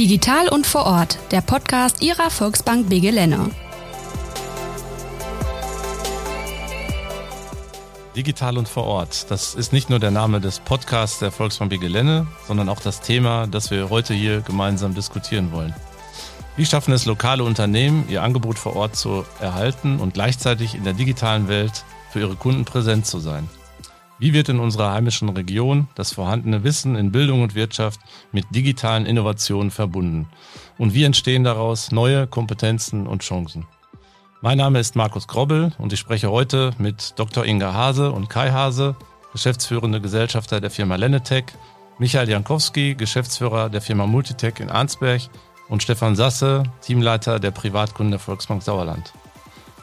Digital und vor Ort, der Podcast Ihrer Volksbank BG Lenne. Digital und vor Ort. Das ist nicht nur der Name des Podcasts der Volksbank BG Lenne, sondern auch das Thema, das wir heute hier gemeinsam diskutieren wollen. Wie schaffen es lokale Unternehmen, ihr Angebot vor Ort zu erhalten und gleichzeitig in der digitalen Welt für ihre Kunden präsent zu sein? Wie wird in unserer heimischen Region das vorhandene Wissen in Bildung und Wirtschaft mit digitalen Innovationen verbunden? Und wie entstehen daraus neue Kompetenzen und Chancen? Mein Name ist Markus Grobbel und ich spreche heute mit Dr. Inga Hase und Kai Hase, geschäftsführende Gesellschafter der Firma Lennetech, Michael Jankowski, Geschäftsführer der Firma Multitech in Arnsberg und Stefan Sasse, Teamleiter der Privatkunden der Volksbank Sauerland.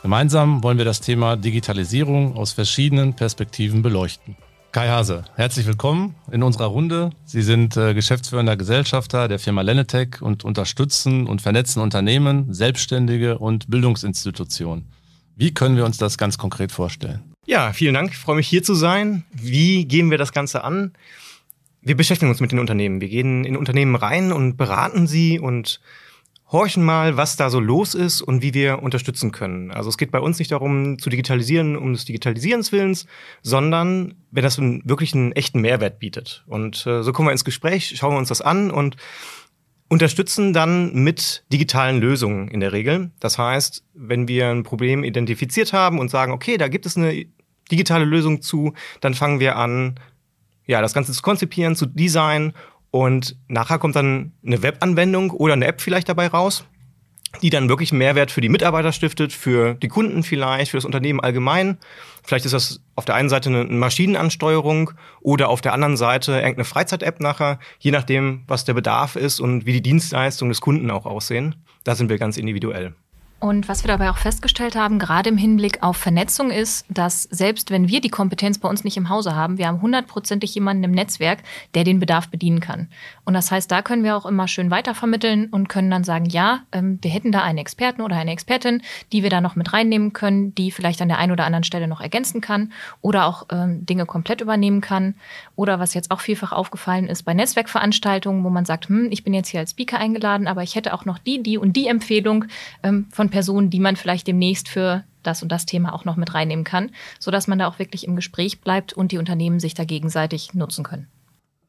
Gemeinsam wollen wir das Thema Digitalisierung aus verschiedenen Perspektiven beleuchten. Kai Hase, herzlich willkommen in unserer Runde. Sie sind äh, geschäftsführender Gesellschafter der Firma Lennetech und unterstützen und vernetzen Unternehmen, Selbstständige und Bildungsinstitutionen. Wie können wir uns das ganz konkret vorstellen? Ja, vielen Dank. Ich freue mich hier zu sein. Wie gehen wir das Ganze an? Wir beschäftigen uns mit den Unternehmen. Wir gehen in Unternehmen rein und beraten sie und horchen mal, was da so los ist und wie wir unterstützen können. Also es geht bei uns nicht darum, zu digitalisieren um des Digitalisierens Willens, sondern wenn das wirklich einen echten Mehrwert bietet. Und äh, so kommen wir ins Gespräch, schauen wir uns das an und unterstützen dann mit digitalen Lösungen in der Regel. Das heißt, wenn wir ein Problem identifiziert haben und sagen, okay, da gibt es eine digitale Lösung zu, dann fangen wir an, ja, das Ganze zu konzipieren, zu designen und nachher kommt dann eine Webanwendung oder eine App vielleicht dabei raus, die dann wirklich Mehrwert für die Mitarbeiter stiftet, für die Kunden vielleicht, für das Unternehmen allgemein. Vielleicht ist das auf der einen Seite eine Maschinenansteuerung oder auf der anderen Seite irgendeine Freizeit-App nachher, je nachdem, was der Bedarf ist und wie die Dienstleistungen des Kunden auch aussehen. Da sind wir ganz individuell. Und was wir dabei auch festgestellt haben, gerade im Hinblick auf Vernetzung, ist, dass selbst wenn wir die Kompetenz bei uns nicht im Hause haben, wir haben hundertprozentig jemanden im Netzwerk, der den Bedarf bedienen kann. Und das heißt, da können wir auch immer schön weitervermitteln und können dann sagen, ja, ähm, wir hätten da einen Experten oder eine Expertin, die wir da noch mit reinnehmen können, die vielleicht an der einen oder anderen Stelle noch ergänzen kann oder auch ähm, Dinge komplett übernehmen kann. Oder was jetzt auch vielfach aufgefallen ist bei Netzwerkveranstaltungen, wo man sagt, hm, ich bin jetzt hier als Speaker eingeladen, aber ich hätte auch noch die, die und die Empfehlung ähm, von von Personen, die man vielleicht demnächst für das und das Thema auch noch mit reinnehmen kann, sodass man da auch wirklich im Gespräch bleibt und die Unternehmen sich da gegenseitig nutzen können.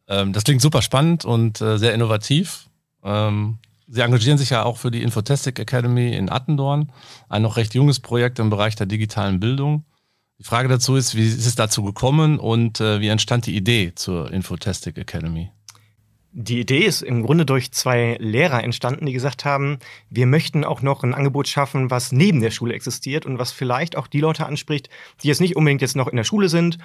Ähm, das klingt super spannend und äh, sehr innovativ. Ähm, Sie engagieren sich ja auch für die Infotestic Academy in Attendorn, ein noch recht junges Projekt im Bereich der digitalen Bildung. Die Frage dazu ist, wie ist es dazu gekommen und äh, wie entstand die Idee zur Infotestic Academy? Die Idee ist im Grunde durch zwei Lehrer entstanden, die gesagt haben, wir möchten auch noch ein Angebot schaffen, was neben der Schule existiert und was vielleicht auch die Leute anspricht, die jetzt nicht unbedingt jetzt noch in der Schule sind,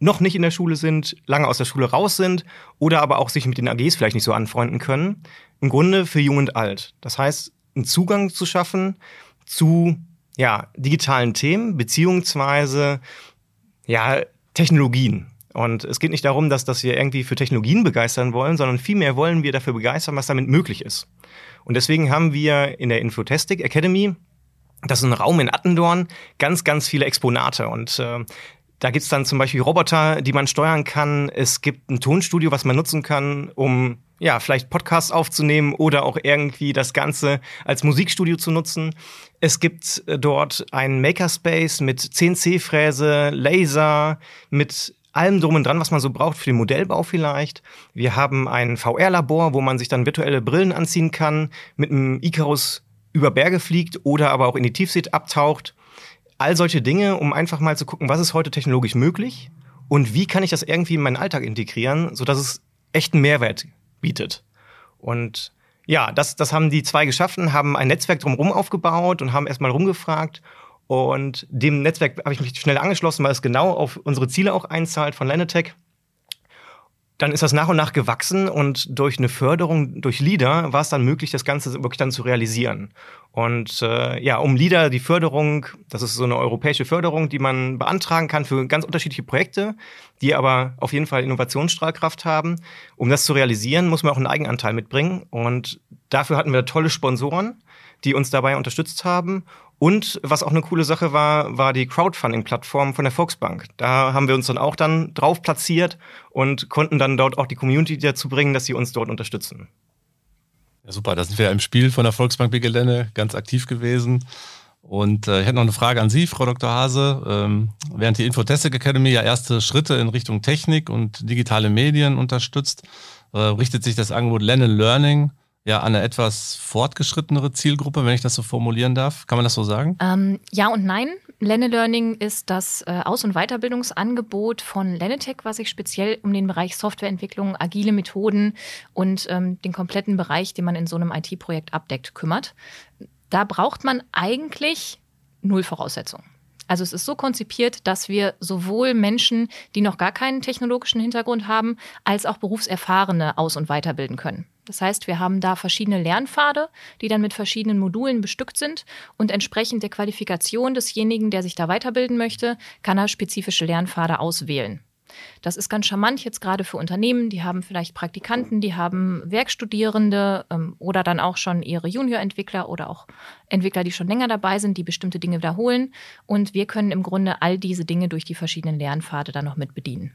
noch nicht in der Schule sind, lange aus der Schule raus sind oder aber auch sich mit den AGs vielleicht nicht so anfreunden können. Im Grunde für jung und alt. Das heißt, einen Zugang zu schaffen zu ja, digitalen Themen beziehungsweise ja, Technologien. Und es geht nicht darum, dass, dass wir irgendwie für Technologien begeistern wollen, sondern vielmehr wollen wir dafür begeistern, was damit möglich ist. Und deswegen haben wir in der Infotestic Academy, das ist ein Raum in Attendorn, ganz, ganz viele Exponate. Und äh, da gibt's dann zum Beispiel Roboter, die man steuern kann. Es gibt ein Tonstudio, was man nutzen kann, um ja, vielleicht Podcasts aufzunehmen oder auch irgendwie das Ganze als Musikstudio zu nutzen. Es gibt äh, dort einen Makerspace mit CNC-Fräse, Laser, mit allem drum und dran, was man so braucht für den Modellbau vielleicht. Wir haben ein VR-Labor, wo man sich dann virtuelle Brillen anziehen kann, mit einem Icarus über Berge fliegt oder aber auch in die Tiefsee abtaucht. All solche Dinge, um einfach mal zu gucken, was ist heute technologisch möglich und wie kann ich das irgendwie in meinen Alltag integrieren, sodass es echten Mehrwert bietet. Und ja, das, das haben die zwei geschaffen, haben ein Netzwerk drumherum aufgebaut und haben erstmal rumgefragt und dem Netzwerk habe ich mich schnell angeschlossen, weil es genau auf unsere Ziele auch einzahlt von Lenetech. Dann ist das nach und nach gewachsen und durch eine Förderung durch LIDA war es dann möglich, das Ganze wirklich dann zu realisieren. Und äh, ja, um LIDA die Förderung, das ist so eine europäische Förderung, die man beantragen kann für ganz unterschiedliche Projekte, die aber auf jeden Fall Innovationsstrahlkraft haben. Um das zu realisieren, muss man auch einen Eigenanteil mitbringen. Und dafür hatten wir tolle Sponsoren, die uns dabei unterstützt haben. Und was auch eine coole Sache war, war die Crowdfunding-Plattform von der Volksbank. Da haben wir uns dann auch dann drauf platziert und konnten dann dort auch die Community dazu bringen, dass sie uns dort unterstützen. Ja, super, da sind wir ja im Spiel von der Volksbank Gelände ganz aktiv gewesen. Und äh, ich hätte noch eine Frage an Sie, Frau Dr. Hase. Ähm, während die Infotestic Academy ja erste Schritte in Richtung Technik und digitale Medien unterstützt, äh, richtet sich das Angebot Lernen Learning ja eine etwas fortgeschrittenere Zielgruppe, wenn ich das so formulieren darf. Kann man das so sagen? Ähm, ja und nein. Lenne Learning ist das äh, Aus- und Weiterbildungsangebot von Lennetech, was sich speziell um den Bereich Softwareentwicklung, agile Methoden und ähm, den kompletten Bereich, den man in so einem IT-Projekt abdeckt, kümmert da braucht man eigentlich null Voraussetzungen. Also es ist so konzipiert, dass wir sowohl Menschen, die noch gar keinen technologischen Hintergrund haben, als auch Berufserfahrene aus- und weiterbilden können. Das heißt, wir haben da verschiedene Lernpfade, die dann mit verschiedenen Modulen bestückt sind und entsprechend der Qualifikation desjenigen, der sich da weiterbilden möchte, kann er spezifische Lernpfade auswählen. Das ist ganz charmant jetzt gerade für Unternehmen, die haben vielleicht Praktikanten, die haben Werkstudierende ähm, oder dann auch schon ihre Junior-Entwickler oder auch Entwickler, die schon länger dabei sind, die bestimmte Dinge wiederholen. Und wir können im Grunde all diese Dinge durch die verschiedenen Lernpfade dann noch mit bedienen.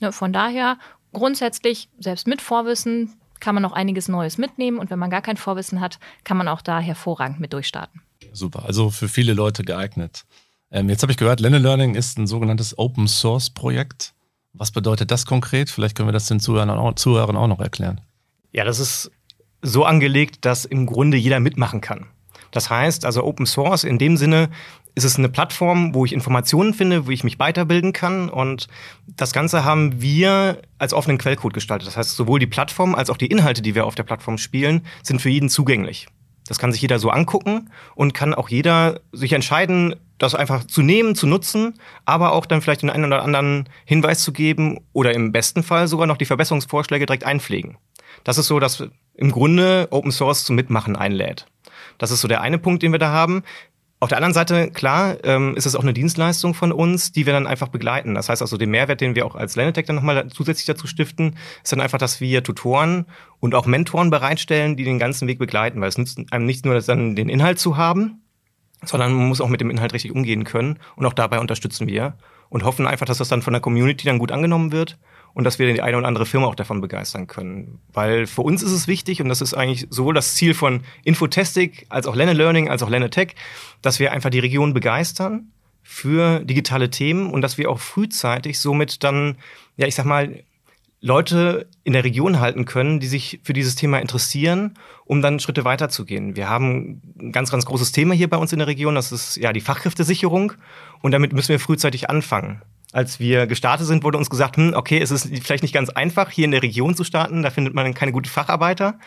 Ja, von daher grundsätzlich, selbst mit Vorwissen, kann man noch einiges Neues mitnehmen. Und wenn man gar kein Vorwissen hat, kann man auch da hervorragend mit durchstarten. Super, also für viele Leute geeignet. Ähm, jetzt habe ich gehört, Lenne Learning ist ein sogenanntes Open Source Projekt. Was bedeutet das konkret? Vielleicht können wir das den Zuhörern auch, Zuhörern auch noch erklären. Ja, das ist so angelegt, dass im Grunde jeder mitmachen kann. Das heißt, also Open Source in dem Sinne ist es eine Plattform, wo ich Informationen finde, wo ich mich weiterbilden kann. Und das Ganze haben wir als offenen Quellcode gestaltet. Das heißt, sowohl die Plattform als auch die Inhalte, die wir auf der Plattform spielen, sind für jeden zugänglich. Das kann sich jeder so angucken und kann auch jeder sich entscheiden, das einfach zu nehmen, zu nutzen, aber auch dann vielleicht den einen oder anderen Hinweis zu geben oder im besten Fall sogar noch die Verbesserungsvorschläge direkt einpflegen. Das ist so, dass im Grunde Open Source zum Mitmachen einlädt. Das ist so der eine Punkt, den wir da haben. Auf der anderen Seite, klar, ähm, ist es auch eine Dienstleistung von uns, die wir dann einfach begleiten. Das heißt also, den Mehrwert, den wir auch als Lernetech dann nochmal zusätzlich dazu stiften, ist dann einfach, dass wir Tutoren und auch Mentoren bereitstellen, die den ganzen Weg begleiten. Weil es nützt einem nicht nur dann den Inhalt zu haben, sondern man muss auch mit dem Inhalt richtig umgehen können. Und auch dabei unterstützen wir und hoffen einfach, dass das dann von der Community dann gut angenommen wird und dass wir die eine oder andere Firma auch davon begeistern können. Weil für uns ist es wichtig und das ist eigentlich sowohl das Ziel von Infotestic als auch Lenne Learning als auch Lenne Tech, dass wir einfach die Region begeistern für digitale Themen und dass wir auch frühzeitig somit dann, ja, ich sag mal, Leute in der Region halten können, die sich für dieses Thema interessieren, um dann Schritte weiterzugehen. Wir haben ein ganz, ganz großes Thema hier bei uns in der Region, das ist ja die Fachkräftesicherung und damit müssen wir frühzeitig anfangen. Als wir gestartet sind, wurde uns gesagt, hm, okay, es ist vielleicht nicht ganz einfach, hier in der Region zu starten. Da findet man keine guten Facharbeiter.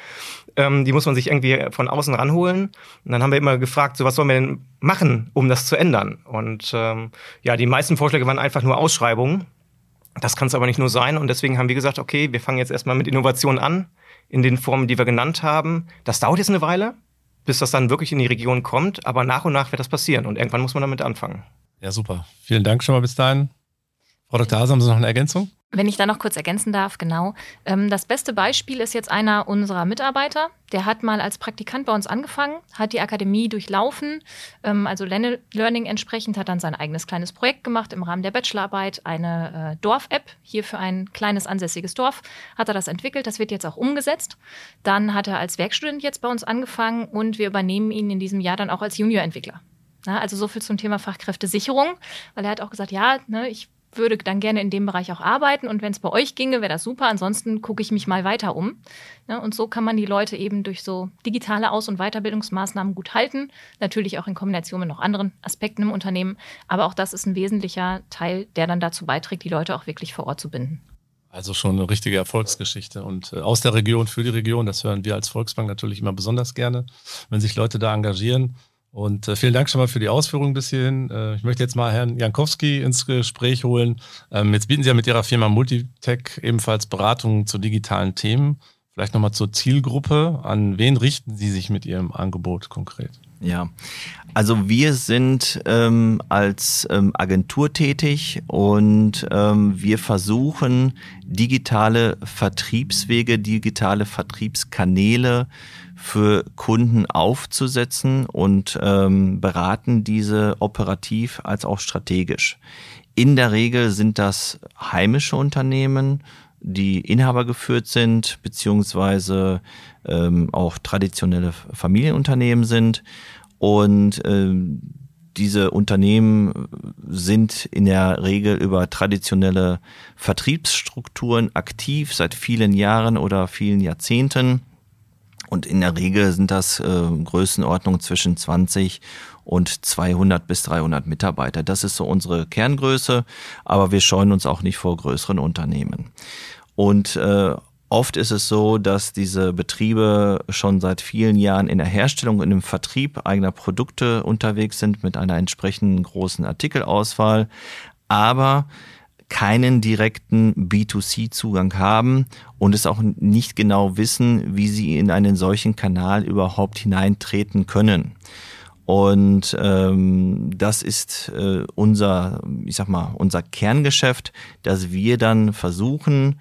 Ähm, die muss man sich irgendwie von außen ranholen. Und dann haben wir immer gefragt, so was sollen wir denn machen, um das zu ändern? Und ähm, ja, die meisten Vorschläge waren einfach nur Ausschreibungen. Das kann es aber nicht nur sein. Und deswegen haben wir gesagt, okay, wir fangen jetzt erstmal mit Innovationen an, in den Formen, die wir genannt haben. Das dauert jetzt eine Weile, bis das dann wirklich in die Region kommt. Aber nach und nach wird das passieren. Und irgendwann muss man damit anfangen. Ja, super. Vielen Dank schon mal bis dahin. Frau Dr. Hase, haben Sie noch eine Ergänzung? Wenn ich da noch kurz ergänzen darf, genau. Ähm, das beste Beispiel ist jetzt einer unserer Mitarbeiter. Der hat mal als Praktikant bei uns angefangen, hat die Akademie durchlaufen, ähm, also Learning entsprechend, hat dann sein eigenes kleines Projekt gemacht im Rahmen der Bachelorarbeit, eine äh, Dorf-App, hier für ein kleines ansässiges Dorf, hat er das entwickelt. Das wird jetzt auch umgesetzt. Dann hat er als Werkstudent jetzt bei uns angefangen und wir übernehmen ihn in diesem Jahr dann auch als Junior-Entwickler. also so viel zum Thema Fachkräftesicherung, weil er hat auch gesagt, ja, ne, ich würde dann gerne in dem Bereich auch arbeiten und wenn es bei euch ginge, wäre das super. Ansonsten gucke ich mich mal weiter um. Ja, und so kann man die Leute eben durch so digitale Aus- und Weiterbildungsmaßnahmen gut halten. Natürlich auch in Kombination mit noch anderen Aspekten im Unternehmen. Aber auch das ist ein wesentlicher Teil, der dann dazu beiträgt, die Leute auch wirklich vor Ort zu binden. Also schon eine richtige Erfolgsgeschichte und äh, aus der Region für die Region. Das hören wir als Volksbank natürlich immer besonders gerne, wenn sich Leute da engagieren. Und äh, vielen Dank schon mal für die Ausführungen bis hierhin. Äh, ich möchte jetzt mal Herrn Jankowski ins Gespräch holen. Ähm, jetzt bieten Sie ja mit Ihrer Firma Multitech ebenfalls Beratungen zu digitalen Themen. Vielleicht nochmal zur Zielgruppe. An wen richten Sie sich mit Ihrem Angebot konkret? Ja, also wir sind ähm, als ähm, Agentur tätig und ähm, wir versuchen digitale Vertriebswege, digitale Vertriebskanäle für Kunden aufzusetzen und ähm, beraten diese operativ als auch strategisch. In der Regel sind das heimische Unternehmen, die Inhaber geführt sind, beziehungsweise ähm, auch traditionelle Familienunternehmen sind. Und ähm, diese Unternehmen sind in der Regel über traditionelle Vertriebsstrukturen aktiv seit vielen Jahren oder vielen Jahrzehnten. Und in der Regel sind das äh, Größenordnungen zwischen 20 und 200 bis 300 Mitarbeiter. Das ist so unsere Kerngröße, aber wir scheuen uns auch nicht vor größeren Unternehmen. Und äh, Oft ist es so, dass diese Betriebe schon seit vielen Jahren in der Herstellung und im Vertrieb eigener Produkte unterwegs sind mit einer entsprechenden großen Artikelauswahl, aber keinen direkten B2C-Zugang haben und es auch nicht genau wissen, wie sie in einen solchen Kanal überhaupt hineintreten können. Und ähm, das ist äh, unser, ich sag mal, unser Kerngeschäft, dass wir dann versuchen,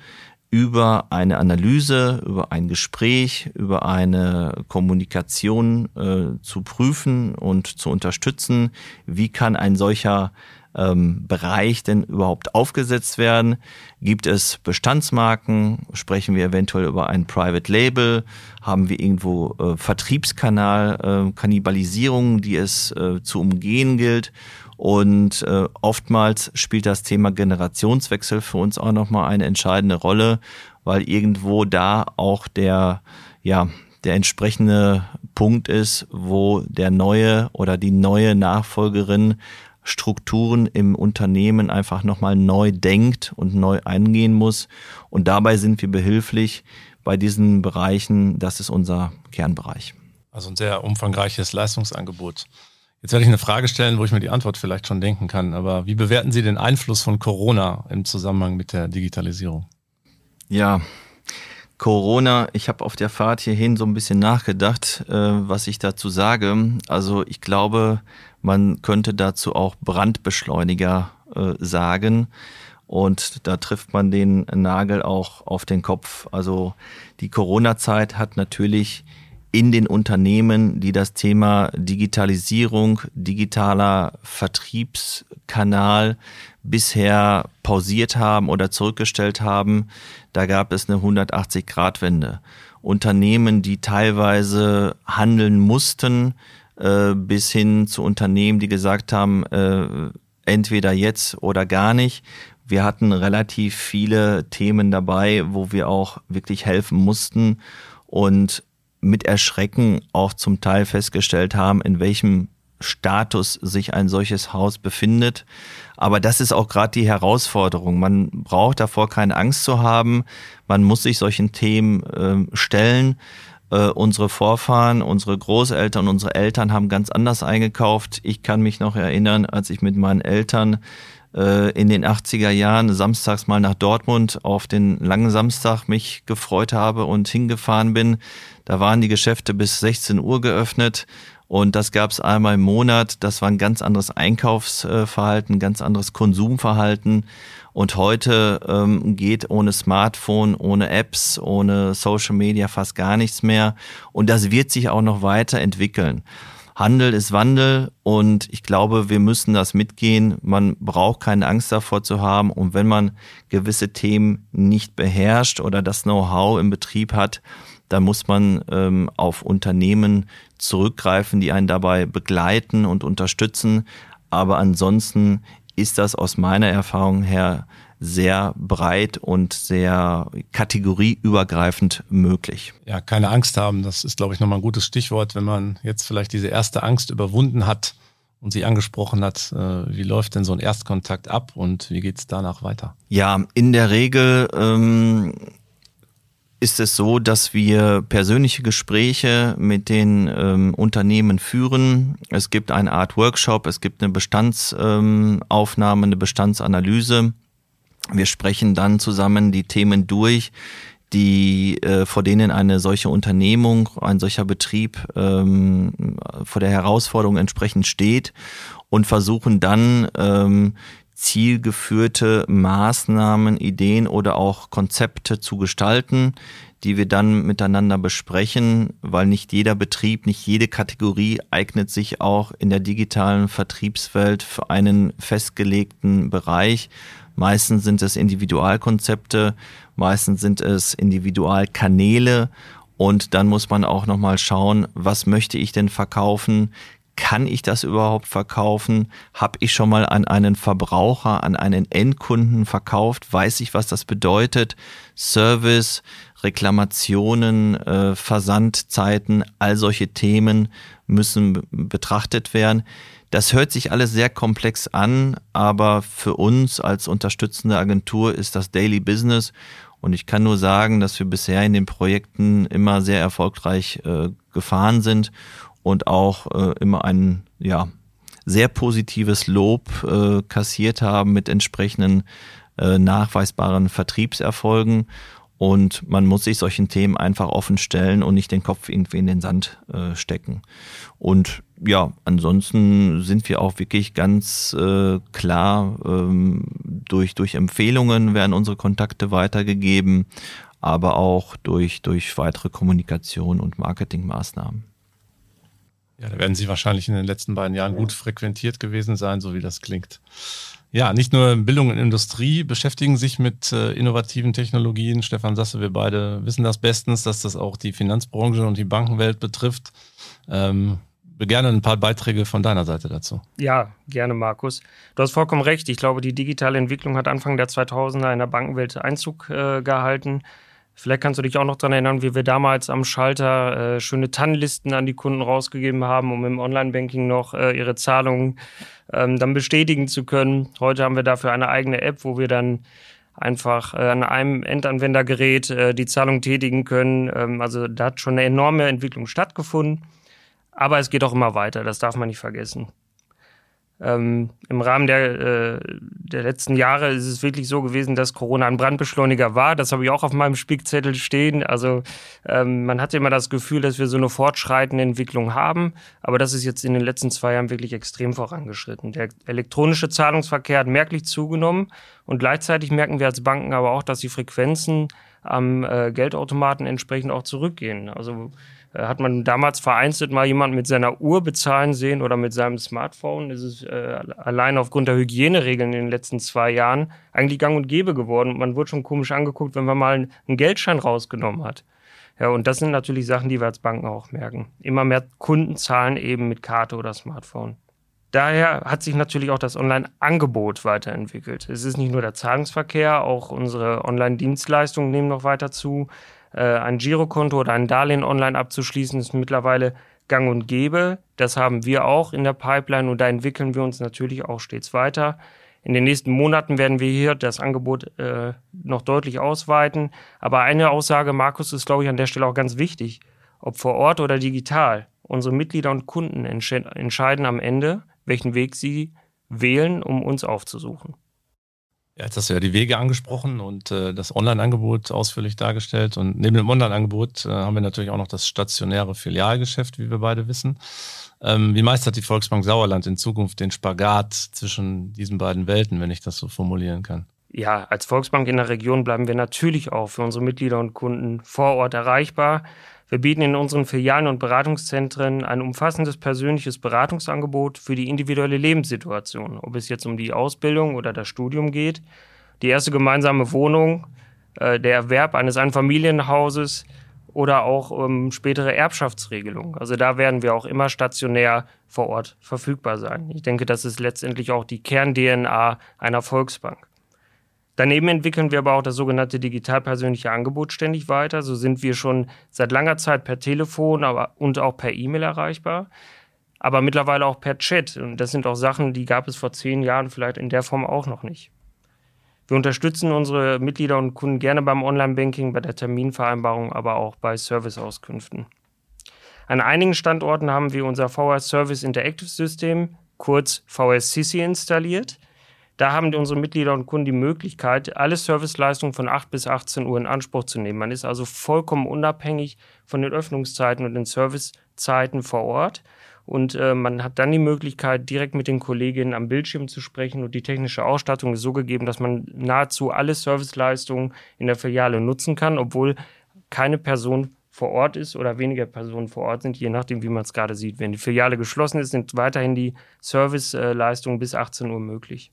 über eine Analyse, über ein Gespräch, über eine Kommunikation äh, zu prüfen und zu unterstützen, wie kann ein solcher ähm, Bereich denn überhaupt aufgesetzt werden? Gibt es Bestandsmarken? Sprechen wir eventuell über ein Private Label? Haben wir irgendwo äh, Vertriebskanal, äh, Kannibalisierung, die es äh, zu umgehen gilt? Und äh, oftmals spielt das Thema Generationswechsel für uns auch nochmal eine entscheidende Rolle, weil irgendwo da auch der, ja, der entsprechende Punkt ist, wo der neue oder die neue Nachfolgerin Strukturen im Unternehmen einfach nochmal neu denkt und neu eingehen muss. Und dabei sind wir behilflich bei diesen Bereichen. Das ist unser Kernbereich. Also ein sehr umfangreiches Leistungsangebot. Jetzt werde ich eine Frage stellen, wo ich mir die Antwort vielleicht schon denken kann. Aber wie bewerten Sie den Einfluss von Corona im Zusammenhang mit der Digitalisierung? Ja, Corona, ich habe auf der Fahrt hierhin so ein bisschen nachgedacht, äh, was ich dazu sage. Also ich glaube, man könnte dazu auch Brandbeschleuniger äh, sagen. Und da trifft man den Nagel auch auf den Kopf. Also die Corona-Zeit hat natürlich in den Unternehmen, die das Thema Digitalisierung, digitaler Vertriebskanal bisher pausiert haben oder zurückgestellt haben, da gab es eine 180-Grad-Wende. Unternehmen, die teilweise handeln mussten, äh, bis hin zu Unternehmen, die gesagt haben, äh, entweder jetzt oder gar nicht. Wir hatten relativ viele Themen dabei, wo wir auch wirklich helfen mussten. Und mit Erschrecken auch zum Teil festgestellt haben, in welchem Status sich ein solches Haus befindet. Aber das ist auch gerade die Herausforderung. Man braucht davor keine Angst zu haben. Man muss sich solchen Themen äh, stellen. Äh, unsere Vorfahren, unsere Großeltern, unsere Eltern haben ganz anders eingekauft. Ich kann mich noch erinnern, als ich mit meinen Eltern äh, in den 80er Jahren samstags mal nach Dortmund auf den langen Samstag mich gefreut habe und hingefahren bin. Da waren die Geschäfte bis 16 Uhr geöffnet und das gab es einmal im Monat. Das war ein ganz anderes Einkaufsverhalten, ganz anderes Konsumverhalten. Und heute ähm, geht ohne Smartphone, ohne Apps, ohne Social Media fast gar nichts mehr. Und das wird sich auch noch weiterentwickeln. Handel ist Wandel und ich glaube, wir müssen das mitgehen. Man braucht keine Angst davor zu haben und wenn man gewisse Themen nicht beherrscht oder das Know-how im Betrieb hat, dann muss man ähm, auf Unternehmen zurückgreifen, die einen dabei begleiten und unterstützen. Aber ansonsten ist das aus meiner Erfahrung her sehr breit und sehr kategorieübergreifend möglich. Ja, keine Angst haben, das ist, glaube ich, nochmal ein gutes Stichwort, wenn man jetzt vielleicht diese erste Angst überwunden hat und sie angesprochen hat, äh, wie läuft denn so ein Erstkontakt ab und wie geht es danach weiter? Ja, in der Regel ähm, ist es so, dass wir persönliche Gespräche mit den ähm, Unternehmen führen. Es gibt eine Art Workshop, es gibt eine Bestandsaufnahme, ähm, eine Bestandsanalyse. Wir sprechen dann zusammen die Themen durch, die äh, vor denen eine solche Unternehmung, ein solcher Betrieb ähm, vor der Herausforderung entsprechend steht und versuchen dann ähm, zielgeführte Maßnahmen, Ideen oder auch Konzepte zu gestalten, die wir dann miteinander besprechen, weil nicht jeder Betrieb, nicht jede Kategorie eignet sich auch in der digitalen Vertriebswelt für einen festgelegten Bereich. Meistens sind es Individualkonzepte, meistens sind es Individualkanäle und dann muss man auch nochmal schauen, was möchte ich denn verkaufen? Kann ich das überhaupt verkaufen? Habe ich schon mal an einen Verbraucher, an einen Endkunden verkauft? Weiß ich, was das bedeutet? Service, Reklamationen, äh, Versandzeiten, all solche Themen müssen betrachtet werden. Das hört sich alles sehr komplex an, aber für uns als unterstützende Agentur ist das Daily Business und ich kann nur sagen, dass wir bisher in den Projekten immer sehr erfolgreich äh, gefahren sind und auch äh, immer ein ja, sehr positives Lob äh, kassiert haben mit entsprechenden äh, nachweisbaren Vertriebserfolgen. Und man muss sich solchen Themen einfach offen stellen und nicht den Kopf irgendwie in den Sand äh, stecken. Und ja, ansonsten sind wir auch wirklich ganz äh, klar ähm, durch, durch Empfehlungen werden unsere Kontakte weitergegeben, aber auch durch, durch weitere Kommunikation und Marketingmaßnahmen. Ja, da werden Sie wahrscheinlich in den letzten beiden Jahren gut frequentiert gewesen sein, so wie das klingt. Ja, nicht nur Bildung und Industrie beschäftigen sich mit äh, innovativen Technologien. Stefan Sasse, wir beide wissen das bestens, dass das auch die Finanzbranche und die Bankenwelt betrifft. Ähm, gerne ein paar Beiträge von deiner Seite dazu. Ja, gerne, Markus. Du hast vollkommen recht. Ich glaube, die digitale Entwicklung hat Anfang der 2000er in der Bankenwelt Einzug äh, gehalten. Vielleicht kannst du dich auch noch daran erinnern, wie wir damals am Schalter äh, schöne TAN-Listen an die Kunden rausgegeben haben, um im Online-Banking noch äh, ihre Zahlungen ähm, dann bestätigen zu können. Heute haben wir dafür eine eigene App, wo wir dann einfach äh, an einem Endanwendergerät äh, die Zahlung tätigen können. Ähm, also da hat schon eine enorme Entwicklung stattgefunden. Aber es geht auch immer weiter, das darf man nicht vergessen. Ähm, Im Rahmen der, äh, der letzten Jahre ist es wirklich so gewesen, dass Corona ein Brandbeschleuniger war. Das habe ich auch auf meinem Spickzettel stehen. Also ähm, man hatte immer das Gefühl, dass wir so eine fortschreitende Entwicklung haben. Aber das ist jetzt in den letzten zwei Jahren wirklich extrem vorangeschritten. Der elektronische Zahlungsverkehr hat merklich zugenommen. Und gleichzeitig merken wir als Banken aber auch, dass die Frequenzen am äh, Geldautomaten entsprechend auch zurückgehen. Also hat man damals vereinzelt mal jemand mit seiner Uhr bezahlen sehen oder mit seinem Smartphone. ist Es äh, allein aufgrund der Hygieneregeln in den letzten zwei Jahren eigentlich gang und gäbe geworden. Man wurde schon komisch angeguckt, wenn man mal einen Geldschein rausgenommen hat. Ja, und das sind natürlich Sachen, die wir als Banken auch merken. Immer mehr Kunden zahlen eben mit Karte oder Smartphone. Daher hat sich natürlich auch das Online-Angebot weiterentwickelt. Es ist nicht nur der Zahlungsverkehr, auch unsere Online-Dienstleistungen nehmen noch weiter zu. Äh, ein Girokonto oder ein Darlehen online abzuschließen, ist mittlerweile gang und gäbe. Das haben wir auch in der Pipeline und da entwickeln wir uns natürlich auch stets weiter. In den nächsten Monaten werden wir hier das Angebot äh, noch deutlich ausweiten. Aber eine Aussage, Markus, ist, glaube ich, an der Stelle auch ganz wichtig. Ob vor Ort oder digital, unsere Mitglieder und Kunden entscheiden am Ende, welchen Weg sie wählen, um uns aufzusuchen. Ja, jetzt hast du ja die Wege angesprochen und äh, das Online-Angebot ausführlich dargestellt. Und neben dem Online-Angebot äh, haben wir natürlich auch noch das stationäre Filialgeschäft, wie wir beide wissen. Ähm, wie meistert die Volksbank Sauerland in Zukunft den Spagat zwischen diesen beiden Welten, wenn ich das so formulieren kann? Ja, als Volksbank in der Region bleiben wir natürlich auch für unsere Mitglieder und Kunden vor Ort erreichbar. Wir bieten in unseren Filialen und Beratungszentren ein umfassendes persönliches Beratungsangebot für die individuelle Lebenssituation, ob es jetzt um die Ausbildung oder das Studium geht, die erste gemeinsame Wohnung, äh, der Erwerb eines Einfamilienhauses oder auch um spätere Erbschaftsregelungen. Also da werden wir auch immer stationär vor Ort verfügbar sein. Ich denke, das ist letztendlich auch die Kern-DNA einer Volksbank. Daneben entwickeln wir aber auch das sogenannte digital persönliche Angebot ständig weiter. So sind wir schon seit langer Zeit per Telefon aber, und auch per E-Mail erreichbar, aber mittlerweile auch per Chat. Und das sind auch Sachen, die gab es vor zehn Jahren vielleicht in der Form auch noch nicht. Wir unterstützen unsere Mitglieder und Kunden gerne beim Online-Banking, bei der Terminvereinbarung, aber auch bei Serviceauskünften. An einigen Standorten haben wir unser VR Service Interactive System, kurz VSCC, installiert. Da haben unsere Mitglieder und Kunden die Möglichkeit, alle Serviceleistungen von 8 bis 18 Uhr in Anspruch zu nehmen. Man ist also vollkommen unabhängig von den Öffnungszeiten und den Servicezeiten vor Ort. Und äh, man hat dann die Möglichkeit, direkt mit den Kolleginnen am Bildschirm zu sprechen. Und die technische Ausstattung ist so gegeben, dass man nahezu alle Serviceleistungen in der Filiale nutzen kann, obwohl keine Person vor Ort ist oder weniger Personen vor Ort sind, je nachdem, wie man es gerade sieht. Wenn die Filiale geschlossen ist, sind weiterhin die Serviceleistungen bis 18 Uhr möglich.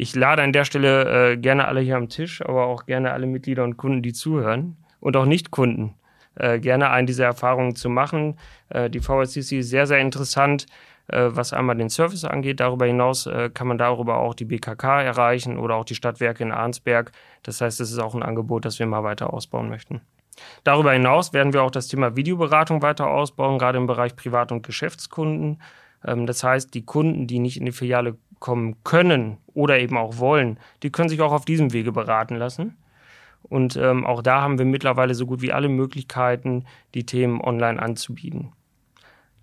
Ich lade an der Stelle äh, gerne alle hier am Tisch, aber auch gerne alle Mitglieder und Kunden, die zuhören und auch Nicht-Kunden äh, gerne ein, diese Erfahrungen zu machen. Äh, die VSCC ist sehr, sehr interessant, äh, was einmal den Service angeht. Darüber hinaus äh, kann man darüber auch die BKK erreichen oder auch die Stadtwerke in Arnsberg. Das heißt, es ist auch ein Angebot, das wir mal weiter ausbauen möchten. Darüber hinaus werden wir auch das Thema Videoberatung weiter ausbauen, gerade im Bereich Privat- und Geschäftskunden. Ähm, das heißt, die Kunden, die nicht in die Filiale kommen können oder eben auch wollen, die können sich auch auf diesem Wege beraten lassen. Und ähm, auch da haben wir mittlerweile so gut wie alle Möglichkeiten, die Themen online anzubieten.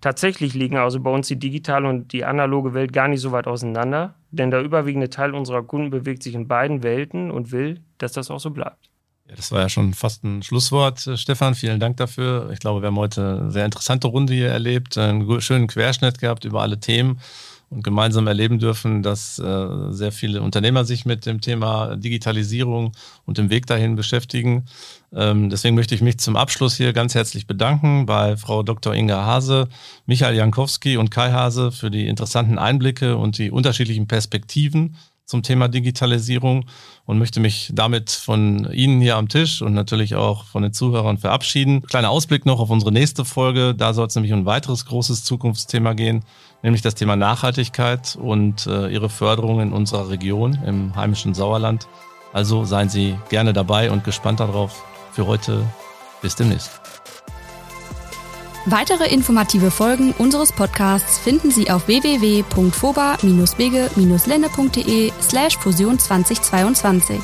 Tatsächlich liegen also bei uns die digitale und die analoge Welt gar nicht so weit auseinander, denn der überwiegende Teil unserer Kunden bewegt sich in beiden Welten und will, dass das auch so bleibt. Ja, das war ja schon fast ein Schlusswort, äh, Stefan. Vielen Dank dafür. Ich glaube, wir haben heute eine sehr interessante Runde hier erlebt, einen schönen Querschnitt gehabt über alle Themen und gemeinsam erleben dürfen, dass äh, sehr viele Unternehmer sich mit dem Thema Digitalisierung und dem Weg dahin beschäftigen. Ähm, deswegen möchte ich mich zum Abschluss hier ganz herzlich bedanken bei Frau Dr. Inga Hase, Michael Jankowski und Kai Hase für die interessanten Einblicke und die unterschiedlichen Perspektiven zum Thema Digitalisierung und möchte mich damit von Ihnen hier am Tisch und natürlich auch von den Zuhörern verabschieden. Kleiner Ausblick noch auf unsere nächste Folge. Da soll es nämlich um ein weiteres großes Zukunftsthema gehen, nämlich das Thema Nachhaltigkeit und äh, ihre Förderung in unserer Region im heimischen Sauerland. Also seien Sie gerne dabei und gespannt darauf. Für heute bis demnächst. Weitere informative Folgen unseres Podcasts finden Sie auf www.foba-bege-lenne.de slash Fusion 2022.